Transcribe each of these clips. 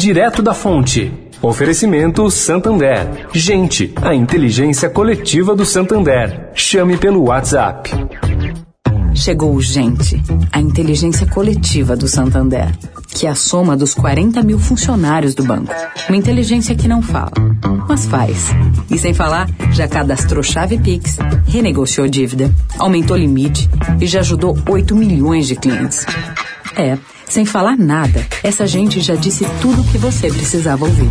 Direto da Fonte. Oferecimento Santander. Gente, a inteligência coletiva do Santander. Chame pelo WhatsApp. Chegou Gente, a inteligência coletiva do Santander, que é a soma dos 40 mil funcionários do banco. Uma inteligência que não fala, mas faz. E sem falar, já cadastrou chave Pix, renegociou dívida, aumentou limite e já ajudou 8 milhões de clientes. É, sem falar nada, essa gente já disse tudo o que você precisava ouvir.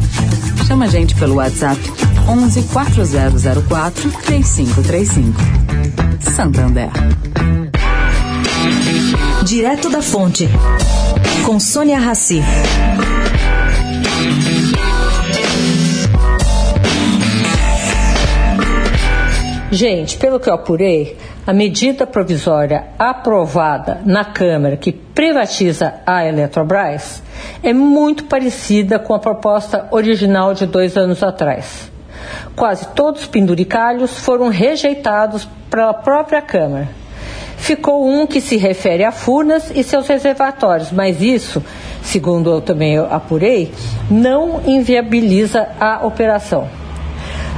Chama a gente pelo WhatsApp 11 4004 3535. Santander. Direto da Fonte, com Sônia Rassi. Gente, pelo que eu apurei, a medida provisória aprovada na Câmara que privatiza a Eletrobras é muito parecida com a proposta original de dois anos atrás. Quase todos os penduricalhos foram rejeitados pela própria Câmara. Ficou um que se refere a Furnas e seus reservatórios, mas isso, segundo eu também apurei, não inviabiliza a operação.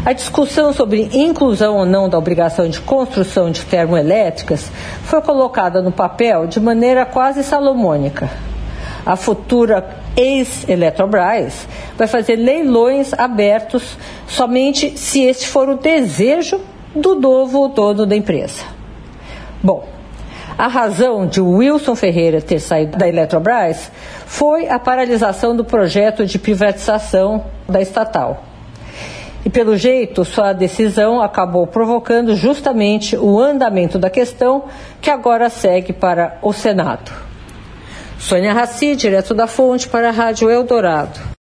A discussão sobre inclusão ou não da obrigação de construção de termoelétricas foi colocada no papel de maneira quase salomônica. A futura ex-Eletrobras vai fazer leilões abertos somente se este for o desejo do novo dono da empresa. Bom, a razão de Wilson Ferreira ter saído da Eletrobras foi a paralisação do projeto de privatização da estatal. Pelo jeito, sua decisão acabou provocando justamente o andamento da questão que agora segue para o Senado. Sônia Raci, direto da Fonte, para a Rádio Eldorado.